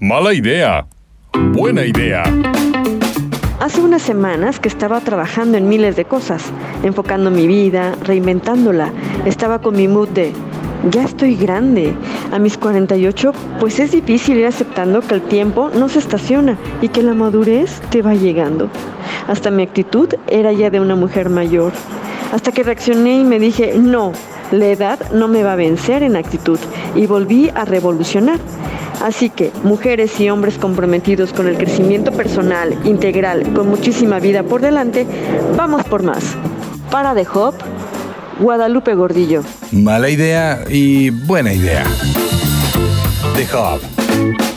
Mala idea. Buena idea. Hace unas semanas que estaba trabajando en miles de cosas, enfocando mi vida, reinventándola. Estaba con mi mood de, ya estoy grande. A mis 48, pues es difícil ir aceptando que el tiempo no se estaciona y que la madurez te va llegando. Hasta mi actitud era ya de una mujer mayor. Hasta que reaccioné y me dije, no, la edad no me va a vencer en actitud y volví a revolucionar. Así que, mujeres y hombres comprometidos con el crecimiento personal, integral, con muchísima vida por delante, vamos por más. Para de Hop, Guadalupe Gordillo. Mala idea y buena idea. The Hub.